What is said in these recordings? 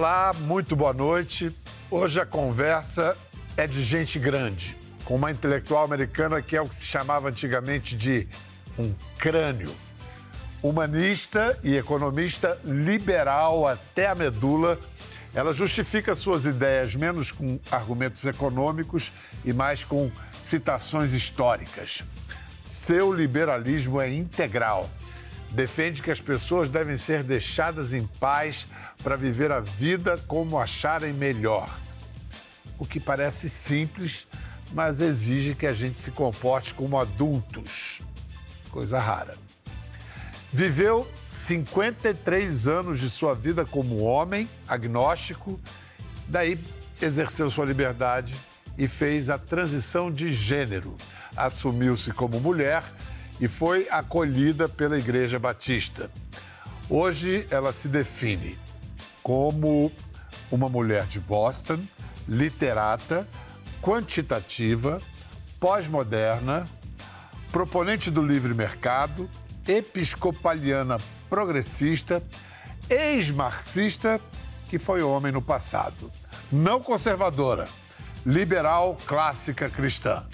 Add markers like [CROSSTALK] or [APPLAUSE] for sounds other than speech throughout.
Olá, muito boa noite. Hoje a conversa é de gente grande, com uma intelectual americana que é o que se chamava antigamente de um crânio. Humanista e economista liberal até a medula, ela justifica suas ideias menos com argumentos econômicos e mais com citações históricas. Seu liberalismo é integral. Defende que as pessoas devem ser deixadas em paz para viver a vida como acharem melhor. O que parece simples, mas exige que a gente se comporte como adultos. Coisa rara. Viveu 53 anos de sua vida como homem, agnóstico, daí exerceu sua liberdade e fez a transição de gênero. Assumiu-se como mulher e foi acolhida pela Igreja Batista. Hoje ela se define como uma mulher de Boston, literata, quantitativa, pós-moderna, proponente do livre mercado, episcopaliana progressista, ex-marxista, que foi homem no passado, não conservadora, liberal clássica cristã.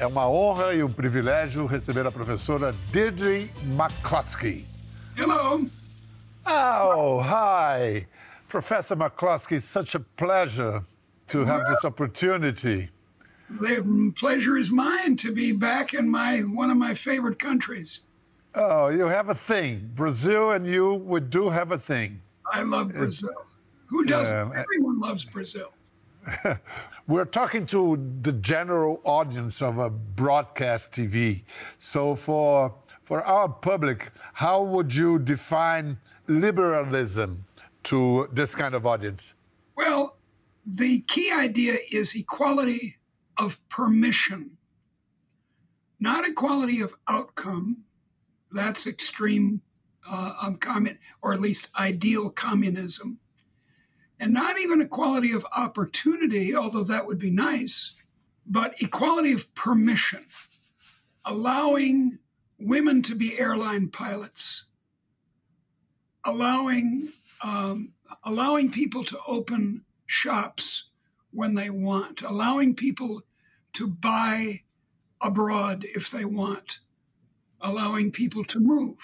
É uma honra e um privilégio receber a professora Deirdre McCloskey. Hello. Oh, hi. Professor McCloskey, such a pleasure to have this opportunity. The pleasure is mine to be back in my one of my favorite countries. Oh, you have a thing. Brazil and you would do have a thing. I love Brazil. Who doesn't? Yeah. Everyone loves Brazil. We're talking to the general audience of a broadcast TV. So for for our public, how would you define liberalism to this kind of audience? Well, the key idea is equality of permission, not equality of outcome. That's extreme uh, um, or at least ideal communism. And not even equality of opportunity, although that would be nice, but equality of permission, allowing women to be airline pilots, allowing um, allowing people to open shops when they want, allowing people to buy abroad if they want, allowing people to move.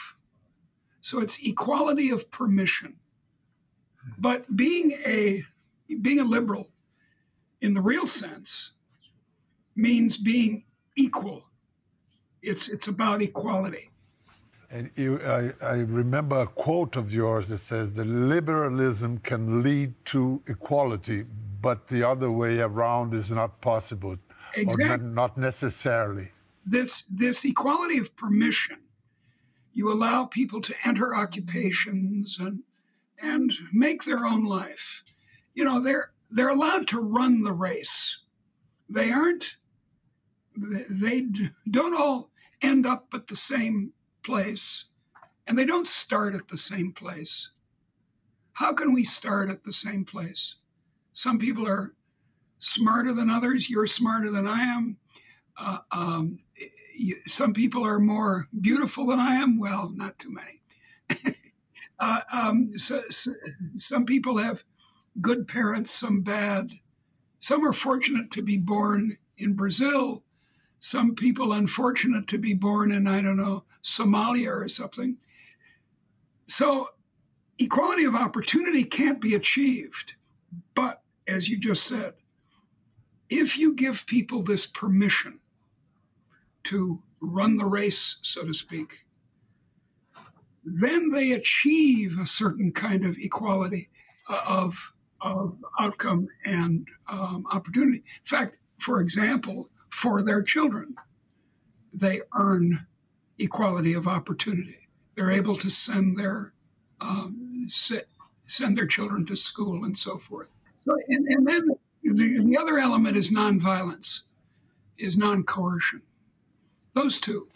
So it's equality of permission. But being a being a liberal in the real sense means being equal. It's it's about equality. And you, I, I remember a quote of yours that says that liberalism can lead to equality, but the other way around is not possible, or not, not necessarily. this this equality of permission you allow people to enter occupations and and make their own life. You know they're they're allowed to run the race. They aren't they don't all end up at the same place and they don't start at the same place. How can we start at the same place? Some people are smarter than others. You're smarter than i am. Uh, um, some people are more beautiful than I am. Well, not too many. [LAUGHS] uh, um, so, so, some people have good parents, some bad. Some are fortunate to be born in Brazil. Some people unfortunate to be born in, I don't know, Somalia or something. So equality of opportunity can't be achieved. But as you just said, if you give people this permission, to run the race, so to speak, then they achieve a certain kind of equality uh, of, of outcome and um, opportunity. In fact, for example, for their children, they earn equality of opportunity. They're able to send their um, se- send their children to school and so forth. And, and then the, the other element is nonviolence, is non-coercion. Those two.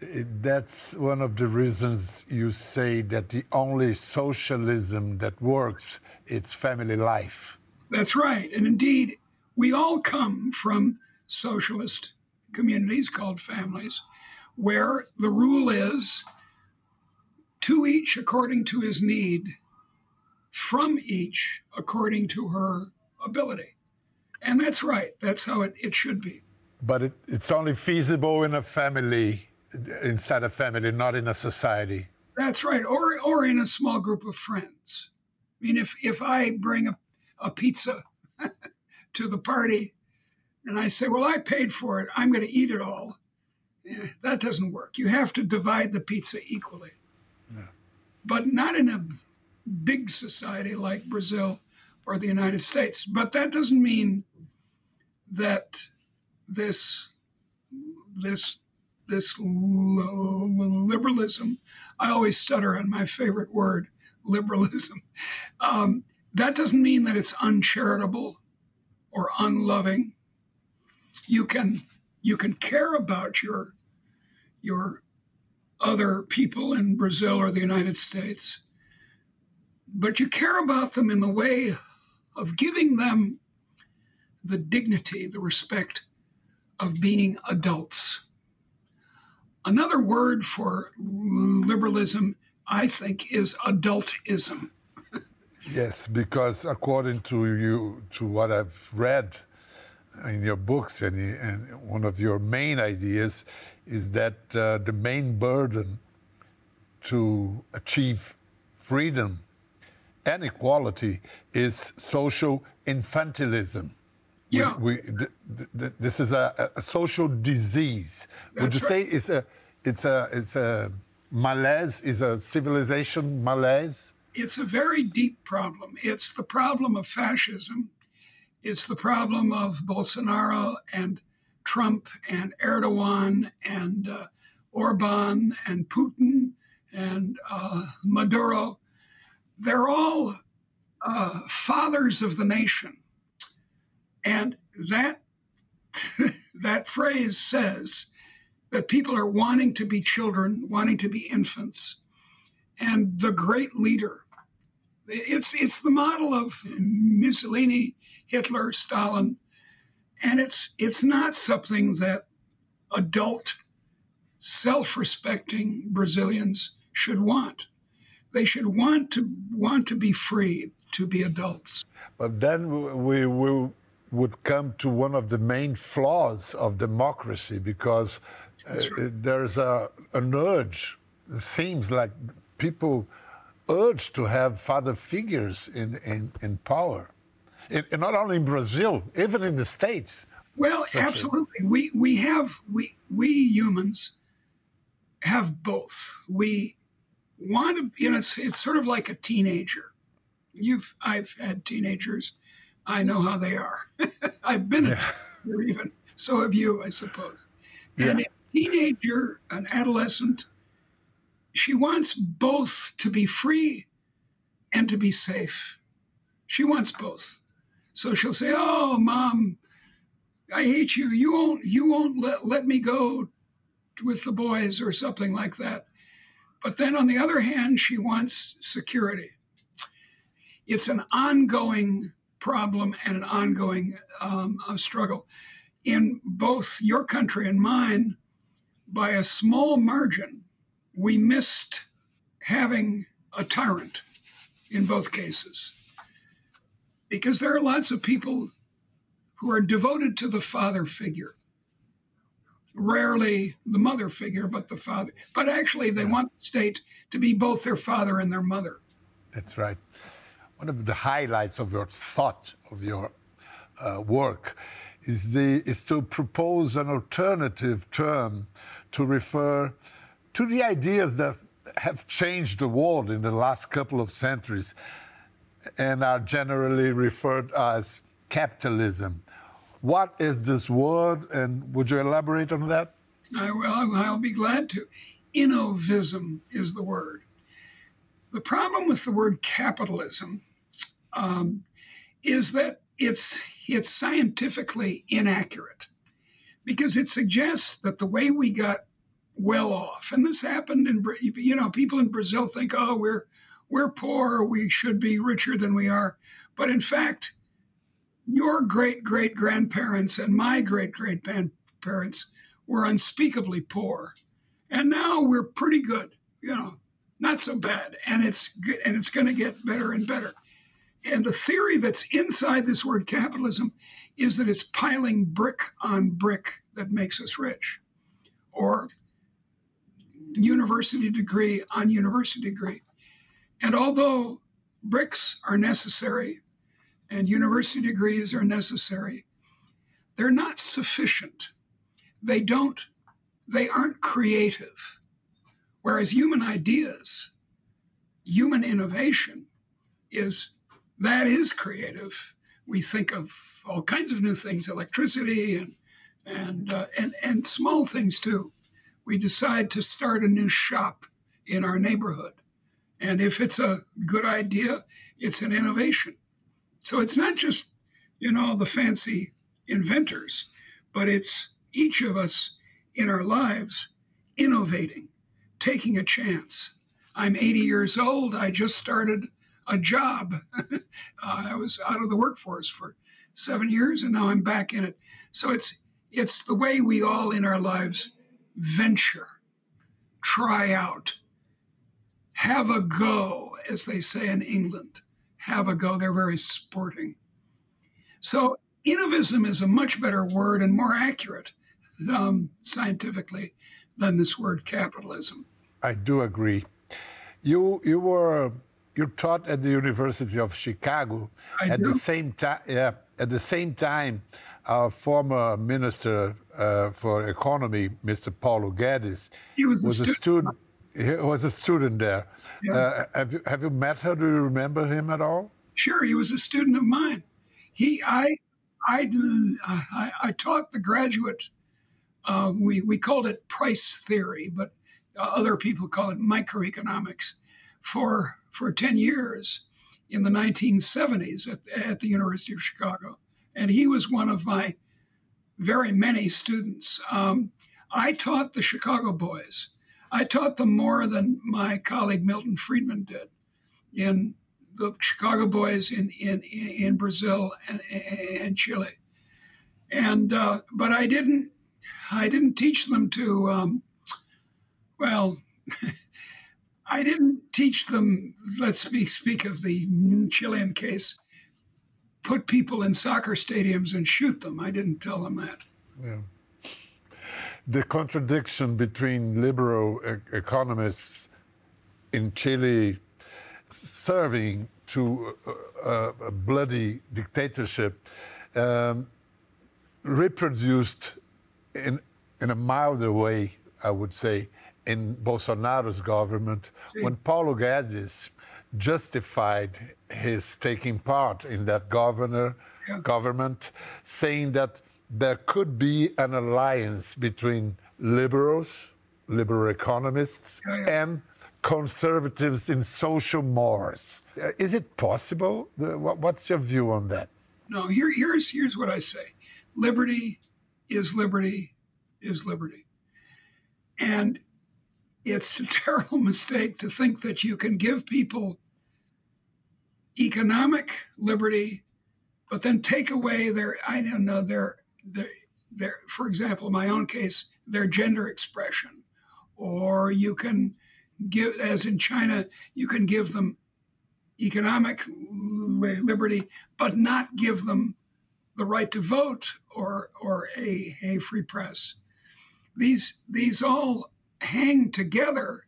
That's one of the reasons you say that the only socialism that works it's family life. That's right. And indeed, we all come from socialist communities called families, where the rule is to each according to his need, from each according to her ability. And that's right. That's how it, it should be. But it, it's only feasible in a family, inside a family, not in a society. That's right. Or, or in a small group of friends. I mean, if, if I bring a, a pizza [LAUGHS] to the party and I say, well, I paid for it, I'm going to eat it all, that doesn't work. You have to divide the pizza equally. Yeah. But not in a big society like Brazil or the United States. But that doesn't mean that this this this liberalism. I always stutter on my favorite word, liberalism. Um, that doesn't mean that it's uncharitable or unloving. You can you can care about your your other people in Brazil or the United States, but you care about them in the way of giving them the dignity, the respect of being adults. Another word for liberalism, I think, is adultism. yes, because according to you, to what I've read in your books, and, and one of your main ideas is that uh, the main burden to achieve freedom and equality is social infantilism. Yeah. We, we th th this is a, a social disease. That's Would you right. say it's a, it's a, it's a malaise, is a civilization malaise? It's a very deep problem. It's the problem of fascism. It's the problem of Bolsonaro and Trump and Erdogan and uh, Orban and Putin and uh, Maduro they're all uh, fathers of the nation. And that, [LAUGHS] that phrase says that people are wanting to be children, wanting to be infants. And the great leader, it's, it's the model of Mussolini, Hitler, Stalin. And it's, it's not something that adult, self respecting Brazilians should want they should want to want to be free to be adults. But then we will would come to one of the main flaws of democracy because uh, there's a, an urge. It seems like people urge to have father figures in, in, in power. In, not only in Brazil, even in the States. Well, absolutely. A... We, we have, we, we humans have both. We want to, you know, it's, it's sort of like a teenager. You've, I've had teenagers. I know how they are. [LAUGHS] I've been yeah. a teenager even. So have you, I suppose. Yeah. And a teenager, an adolescent, she wants both to be free and to be safe. She wants both. So she'll say, "Oh, mom, I hate you. You won't you won't let, let me go with the boys or something like that." But then on the other hand, she wants security. It's an ongoing problem and an ongoing um, uh, struggle. In both your country and mine, by a small margin, we missed having a tyrant in both cases. Because there are lots of people who are devoted to the father figure rarely the mother figure, but the father. But actually, they want the state to be both their father and their mother. That's right. One of the highlights of your thought, of your uh, work, is, the, is to propose an alternative term to refer to the ideas that have changed the world in the last couple of centuries and are generally referred as capitalism. What is this word, and would you elaborate on that? I will. I'll be glad to. Innovism is the word. The problem with the word capitalism um, is that it's it's scientifically inaccurate because it suggests that the way we got well off, and this happened in you know people in Brazil think, oh, we're we're poor, we should be richer than we are, but in fact, your great great grandparents and my great great grandparents were unspeakably poor. And now we're pretty good, you know, not so bad. And it's good, and it's going to get better and better. And the theory that's inside this word capitalism is that it's piling brick on brick that makes us rich, or university degree on university degree. And although bricks are necessary and university degrees are necessary, they're not sufficient. They don't, they aren't creative. Whereas human ideas, human innovation is that is creative. We think of all kinds of new things, electricity and and uh, and and small things too. We decide to start a new shop in our neighborhood, and if it's a good idea, it's an innovation. So it's not just you know the fancy inventors, but it's each of us in our lives innovating, taking a chance. I'm 80 years old. I just started a job. [LAUGHS] uh, I was out of the workforce for seven years, and now I'm back in it. So it's it's the way we all in our lives venture, try out, have a go, as they say in England. Have a go. They're very sporting. So innovism is a much better word and more accurate um, scientifically than this word capitalism. I do agree. You you were you taught at the University of Chicago I at do. the same time. Yeah, at the same time, our former minister uh, for economy, Mr. Paulo Guedes, He was a was a student. student. He was a student there. Yeah. Uh, have you have you met her? Do you remember him at all? Sure, he was a student of mine. He, I, I, I, I taught the graduate. Uh, we we called it price theory, but uh, other people call it microeconomics. For for ten years in the 1970s at, at the University of Chicago, and he was one of my very many students. Um, I taught the Chicago boys. I taught them more than my colleague Milton Friedman did in the Chicago boys in in in Brazil and, and Chile, and uh, but I didn't I didn't teach them to um, well. [LAUGHS] I didn't teach them. Let's speak speak of the Chilean case. Put people in soccer stadiums and shoot them. I didn't tell them that. Yeah. The contradiction between liberal e- economists in Chile serving to a, a, bloody dictatorship um, reproduced in, in a milder way, I would say, in Bolsonaro's government when Paulo Guedes justified his taking part in that governor Yeah. government, saying that there could be an alliance between liberals, liberal economists, Yeah, yeah. and conservatives in social mores. Uh, Is it possible? Uh, What's your view on that? No, here, here's here's what I say: liberty is liberty is liberty, and it's a [LAUGHS] terrible mistake to think that you can give people economic liberty, but then take away their I don't know their their their for example, in my own case, their gender expression, or you can give as in China, you can give them economic liberty, but not give them the right to vote or or a, a free press. These these all hang together.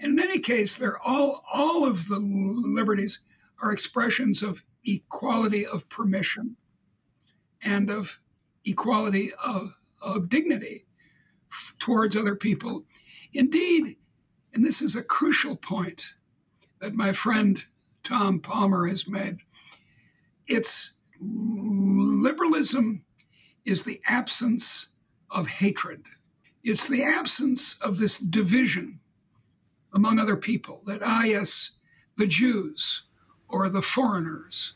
In any case, they're all all of the liberties are expressions of equality of permission and of equality of, of dignity f- towards other people. Indeed, and this is a crucial point that my friend Tom Palmer has made. It's liberalism is the absence of hatred. It's the absence of this division among other people that, ah, yes, the Jews or the foreigners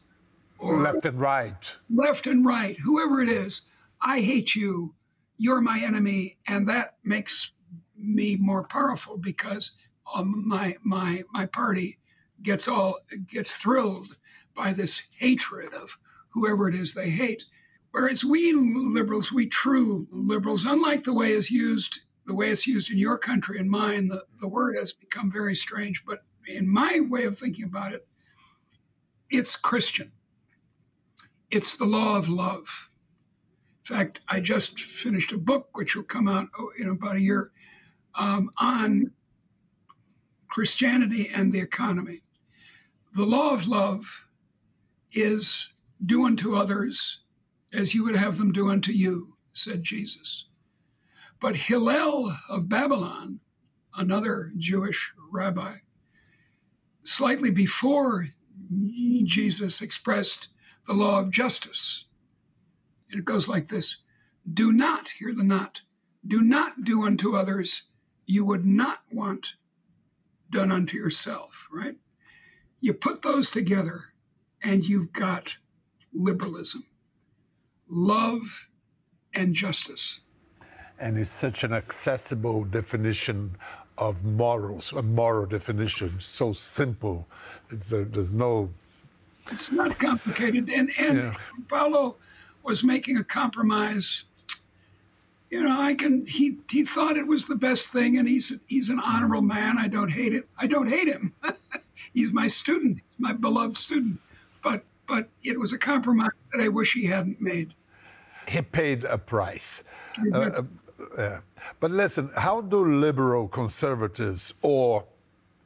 or Left and right. left and right, whoever it is, I hate you, you're my enemy, and that makes me more powerful because um, my my my party gets all gets thrilled by this hatred of whoever it is they hate. Whereas we liberals, we true liberals, unlike the way it's used, the way it's used in your country and mine, the, the word has become very strange. But in my way of thinking about it, it's Christian. It's the law of love. In fact, I just finished a book which will come out oh, in about a year um, on Christianity and the economy. The law of love is do unto others as you would have them do unto you, said Jesus. But Hillel of Babylon, another Jewish rabbi, slightly before Jesus expressed the law of justice. It goes like this Do not, hear the not, do not do unto others you would not want done unto yourself, right? You put those together and you've got liberalism, love, and justice. And it's such an accessible definition of morals, a moral definition, so simple. A, uh, there's no. It's not complicated. And, and yeah. Paulo was making a compromise. You know, I can. He he thought it was the best thing, and he's he's an honorable man. I don't hate it. I don't hate him. [LAUGHS] he's my student, he's my beloved student. But but it was a compromise that I wish he hadn't made. He paid a price. Uh, uh, but listen, how do liberal conservatives or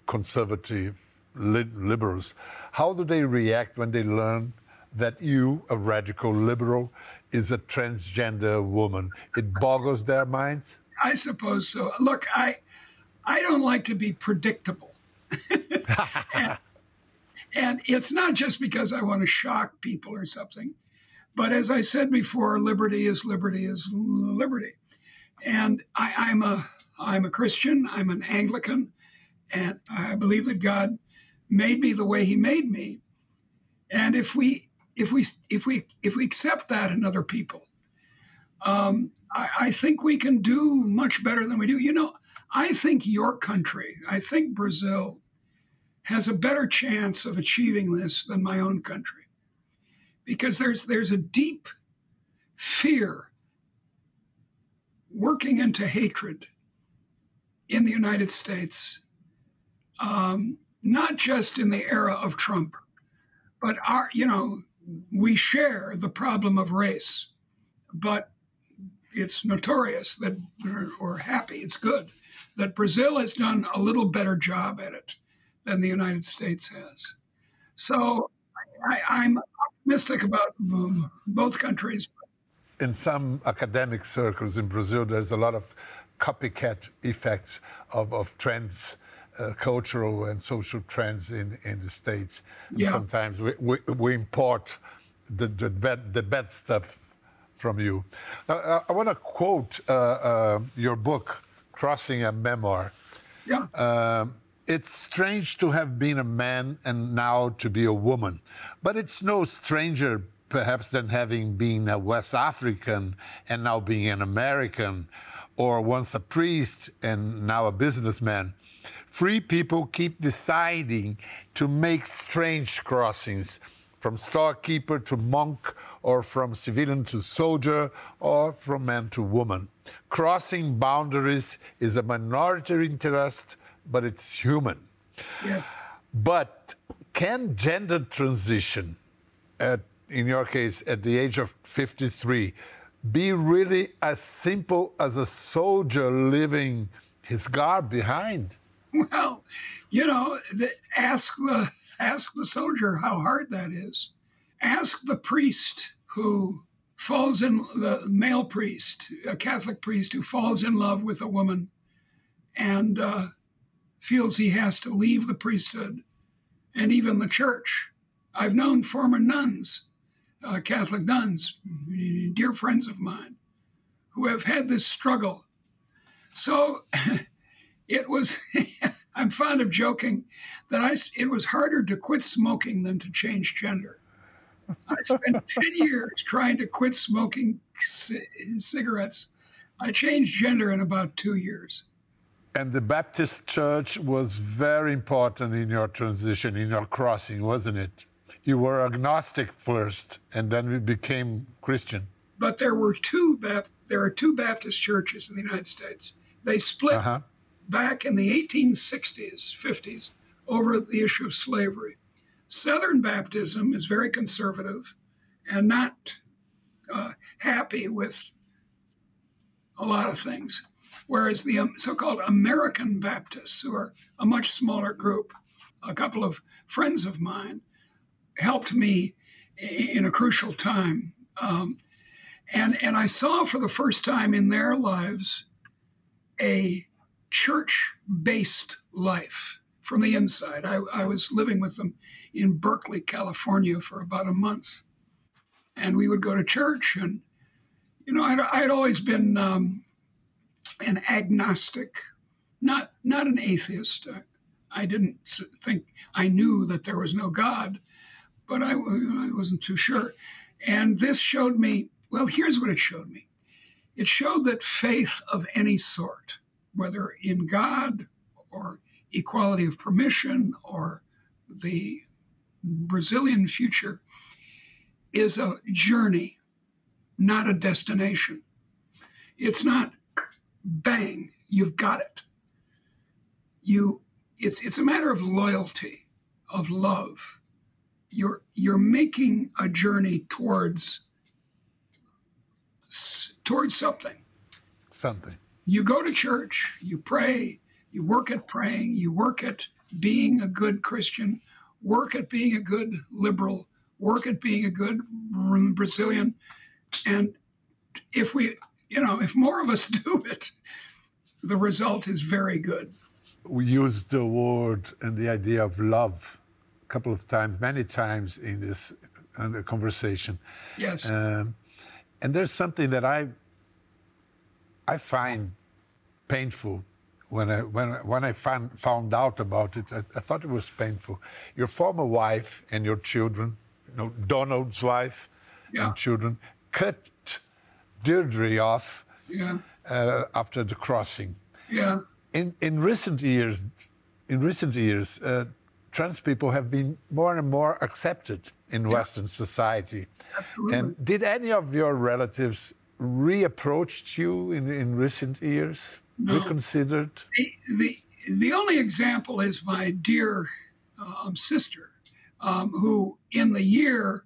conservative li liberals, how do they react when they learn that you, a radical liberal, is a transgender woman? It boggles their minds. I suppose so. Look, I I don't like to be predictable. [LAUGHS] and, and it's not just because I want to shock people or something. But as I said before, liberty is liberty is liberty. And I, am a I'm a Christian. I'm an Anglican, and I believe that God made me the way He made me. And if we if we if we if we accept that in other people, um, I, I think we can do much better than we do. You know, I think your country, I think Brazil, has a better chance of achieving this than my own country, because there's there's a deep fear working into hatred in the United States, um, not just in the era of Trump, but our, you know, we share the problem of race, but it's notorious that, or happy, it's good that Brazil has done a little better job at it than the United States has. So I, am optimistic about both countries, in some academic circles in Brazil, there's a lot of copycat effects of, of trends, uh, cultural and social trends in, in the States. Yeah. Sometimes we, we, we, import the, the, bad, the bad stuff from you. Uh, uh I want to quote uh, uh, your book, Crossing a Memoir. Yeah. Um, it's strange to have been a man and now to be a woman, but it's no stranger perhaps than having been a West African and now being an American, or once a priest and now a businessman. Free people keep deciding to make strange crossings from storekeeper to monk, or from civilian to soldier, or from man to woman. Crossing boundaries is a minority interest, but it's human. Yeah. But can gender transition at in your case, at the age of 53, be really as simple as a soldier leaving his guard behind? Well, you know, the, ask the ask the soldier how hard that is. Ask the priest who falls in the male priest, a Catholic priest who falls in love with a woman and uh, feels he has to leave the priesthood and even the church. I've known former nuns uh, Catholic nuns, dear friends of mine, who have had this struggle. So [LAUGHS] it was, [LAUGHS] I'm fond of joking that I, it was harder to quit smoking than to change gender. I spent [LAUGHS] 10 years trying to quit smoking c- cigarettes. I changed gender in about two years. And the Baptist church was very important in your transition, in your crossing, wasn't it? you were agnostic first, and then you became Christian. But there were two there are two Baptist churches in the United States. They split uh -huh. back in the 1860s, 50s over the issue of slavery. Southern Baptism is very conservative and not uh, happy with a lot of things, whereas the um, so called American Baptists, who are a much smaller group, a couple of friends of mine, helped me in a crucial time. Um, and, and I saw for the first time in their lives a church based life from the inside. I, I, was living with them in Berkeley, California for about a month. And we would go to church. And, you know, I'd, I'd always been um, an agnostic, not, not an atheist. I, didn't think I knew that there was no God, but I, I wasn't too sure. And this showed me well, here's what it showed me it showed that faith of any sort, whether in God or equality of permission or the Brazilian future, is a journey, not a destination. It's not bang, you've got it. You it's it's a matter of loyalty, of love. You're you're making a journey towards towards something. Something. You go to church, you pray, you work at praying, you work at being a good Christian, work at being a good liberal, work at being a good Brazilian. And if we, you know, if more of us [LAUGHS] do it, the result is very good. We used the word and the idea of love a couple of times, many times in this in the conversation. Yes. Um, and there's something that I I find painful when I when when I found found out about it. I, I, thought it was painful. Your former wife and your children, you know, Donald's wife yeah. and children, cut Deirdre off yeah. uh, after the crossing. Yeah. In in recent years, in recent years, uh, trans people have been more and more accepted in yeah. Western society. Absolutely. And did any of your relatives reapproached you in, in recent years? No. Reconsidered? The, the, the only example is my dear um, sister, um, who in the year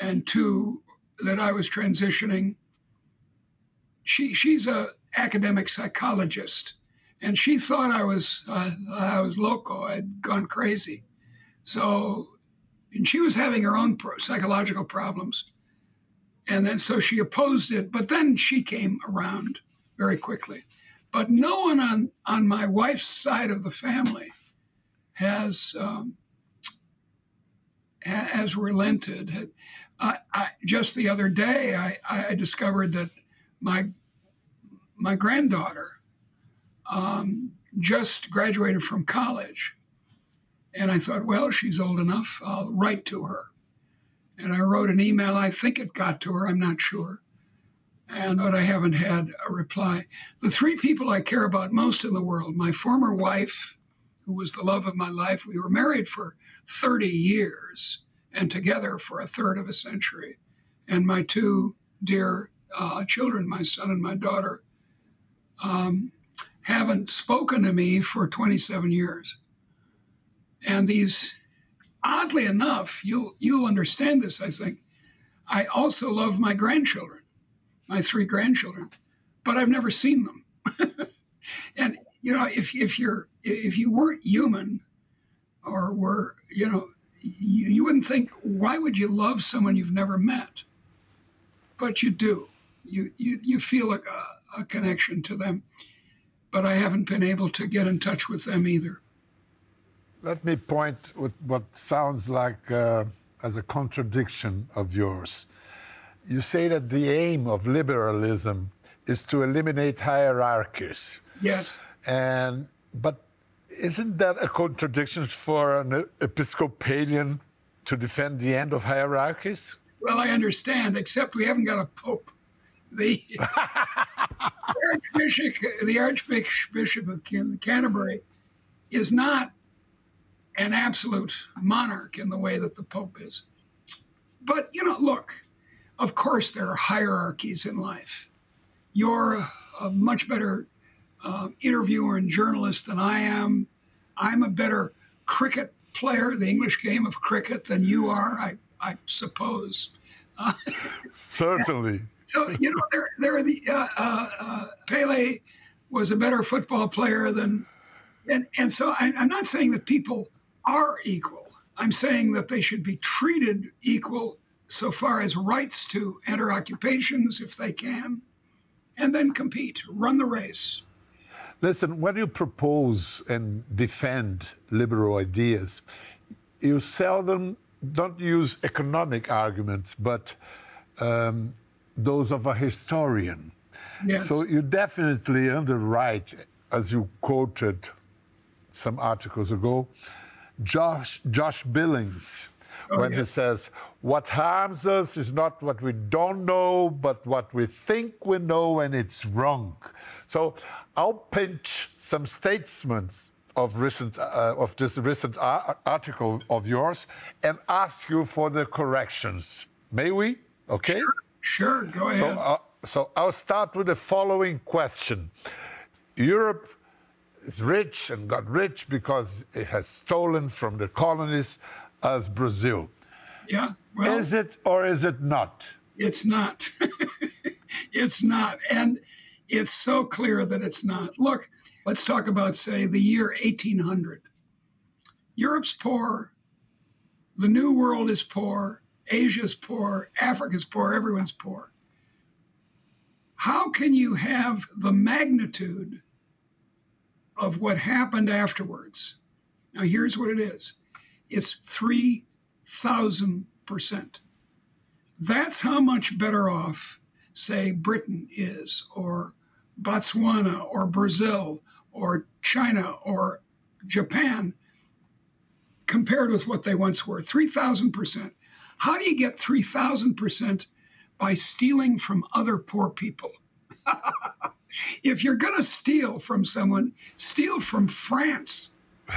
and two that I was transitioning, she she's a academic psychologist, and she thought I was uh, I was loco. I'd gone crazy. So and she was having her own pro- psychological problems. And then so she opposed it, but then she came around very quickly. But no one on, on my wife's side of the family has um, has relented. I, I, just the other day, I, I, discovered that my my granddaughter um, just graduated from college, and I thought, well, she's old enough. I'll write to her. And I wrote an email. I think it got to her. I'm not sure. And but I haven't had a reply. The three people I care about most in the world: my former wife, who was the love of my life. We were married for 30 years and together for a third of a century. And my two dear uh, children, my son and my daughter, um, haven't spoken to me for 27 years. And these, oddly enough, you'll you'll understand this. I think. I also love my grandchildren, my three grandchildren, but I've never seen them. [LAUGHS] and you know, if if you're if you weren't human, or were you know, you, you wouldn't think why would you love someone you've never met, but you do. You you you feel a, a connection to them, but I haven't been able to get in touch with them either. Let me point with what sounds like uh, as a contradiction of yours. You say that the aim of liberalism is to eliminate hierarchies. Yes. And but isn't that a contradiction for an Episcopalian to defend the end of hierarchies? Well, I understand, except we haven't got a pope. The, Archbishop, the Archbishop of Canterbury is not an absolute monarch in the way that the Pope is. But, you know, look, of course, there are hierarchies in life. You're a, much better uh, interviewer and journalist than I am. I'm a better cricket player the English game of cricket than you are, I, I suppose. Uh, Certainly. [LAUGHS] so you know, there, there the uh, uh, uh, Pele was a better football player than, and and so I, I'm not saying that people are equal. I'm saying that they should be treated equal so far as rights to enter occupations if they can, and then compete, run the race. Listen, when you propose and defend liberal ideas, you seldom don't use economic arguments, but um, those of a historian. Yes. So you definitely underwrite, as you quoted some articles ago, Josh, Josh Billings, oh, when yes. he says, What harms us is not what we don't know, but what we think we know, and it's wrong. So I'll pinch some statements of recent uh, of this recent article of yours and ask you for the corrections. May we? Okay. Sure. sure. Go ahead. So, uh, so I'll start with the following question: Europe is rich and got rich because it has stolen from the colonies, as Brazil. Yeah. Well, is it or is it not? It's not. [LAUGHS] it's not, and it's so clear that it's not. Look, let's talk about, say, the year 1800. Europe's poor, the New World is poor, Asia's poor, Africa's poor, everyone's poor. How can you have the magnitude of what happened afterwards? Now, here's what it is it's 3,000%. That's how much better off, say, Britain is, or Botswana or Brazil or China or Japan compared with what they once were 3,000%. How do you get 3,000% by stealing from other poor people? [LAUGHS] if you're going to steal from someone, steal from France. [LAUGHS]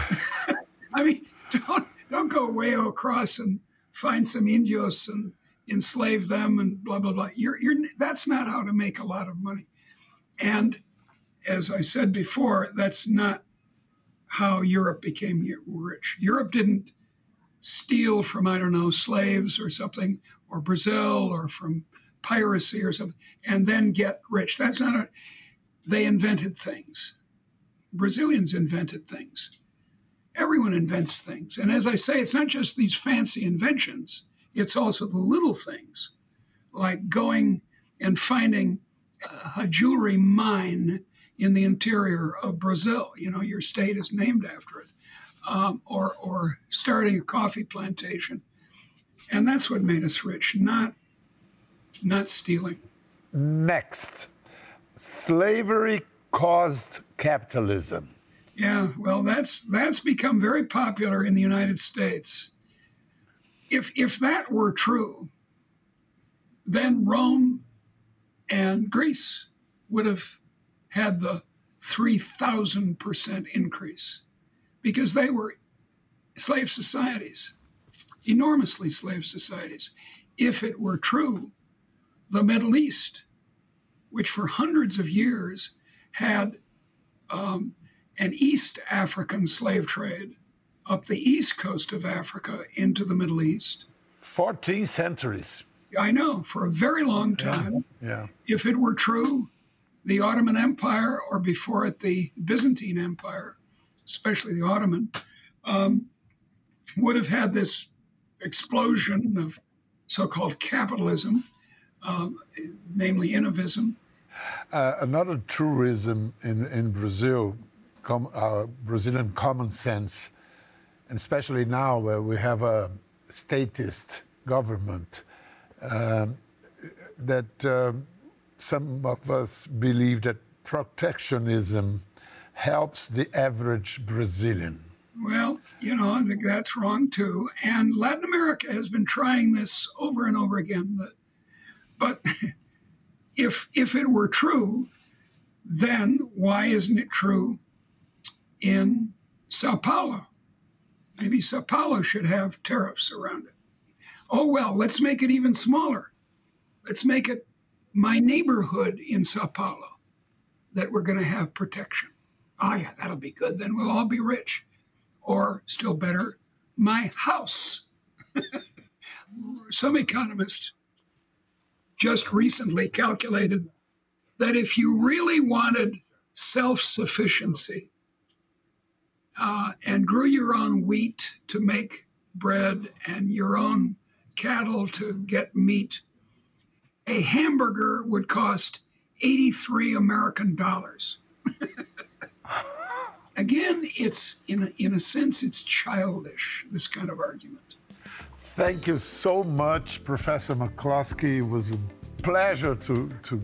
I mean, don't, don't go way across and find some Indios and enslave them and blah, blah, blah. You're, you're, that's not how to make a lot of money. And as I said before, that's not how Europe became rich. Europe didn't steal from, I don't know, slaves or something, or Brazil, or from piracy or something, and then get rich. That's not a, they invented things. Brazilians invented things. Everyone invents things. And as I say, it's not just these fancy inventions, it's also the little things, like going and finding a jewelry mine in the interior of Brazil. You know, your state is named after it, um, or or starting a coffee plantation, and that's what made us rich, not not stealing. Next, slavery caused capitalism. Yeah, well, that's that's become very popular in the United States. If if that were true, then Rome and Greece would have had the 3,000% increase because they were slave societies, enormously slave societies. If it were true, the Middle East, which for hundreds of years had um, an East African slave trade up the east coast of Africa into the Middle East. 14 centuries. I know, for a very long time. Yeah. yeah. If it were true, the Ottoman Empire, or before it, the Byzantine Empire, especially the Ottoman, um, would have had this explosion of so called capitalism, uh, namely innovism. Uh, another truism in, in Brazil, com, uh, Brazilian common sense, and especially now where we have a statist government, um, that um, some of us believe that protectionism helps the average Brazilian. Well, you know, I think that's wrong too. And Latin America has been trying this over and over again. But, but [LAUGHS] if if it were true, then why isn't it true in Sao Paulo? Maybe Sao Paulo should have tariffs around it. Oh, well, let's make it even smaller. Let's make it my neighborhood in Sao Paulo that we're going to have protection. Ah, yeah, that'll be good. Then we'll all be rich. Or, still better, my house. [LAUGHS] Some economists just recently calculated that if you really wanted self sufficiency uh, and grew your own wheat to make bread and your own cattle to get meat, a hamburger would cost 83 American dollars. [LAUGHS] Again, it's in a, in a sense, it's childish, this kind of argument. Thank you so much, Professor McCloskey. It was a pleasure to, to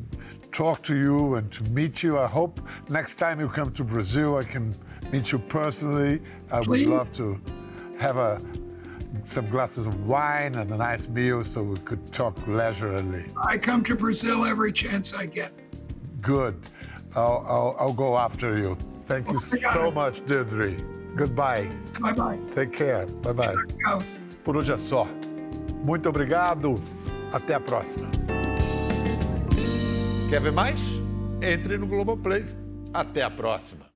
talk to you and to meet you. I hope next time you come to Brazil, I can meet you personally. I Please. would love to have a, some glasses of wine and a nice meal so we could talk leisurely. I come to Brazil every chance I get. Good. I'll, I'll, I'll go after you. Thank you so much, Deirdre. Goodbye. Bye bye. Take care. Bye bye. Por hoje é só. Muito obrigado. Até a próxima. Quer ver mais? Entre no Globoplay. Até a próxima.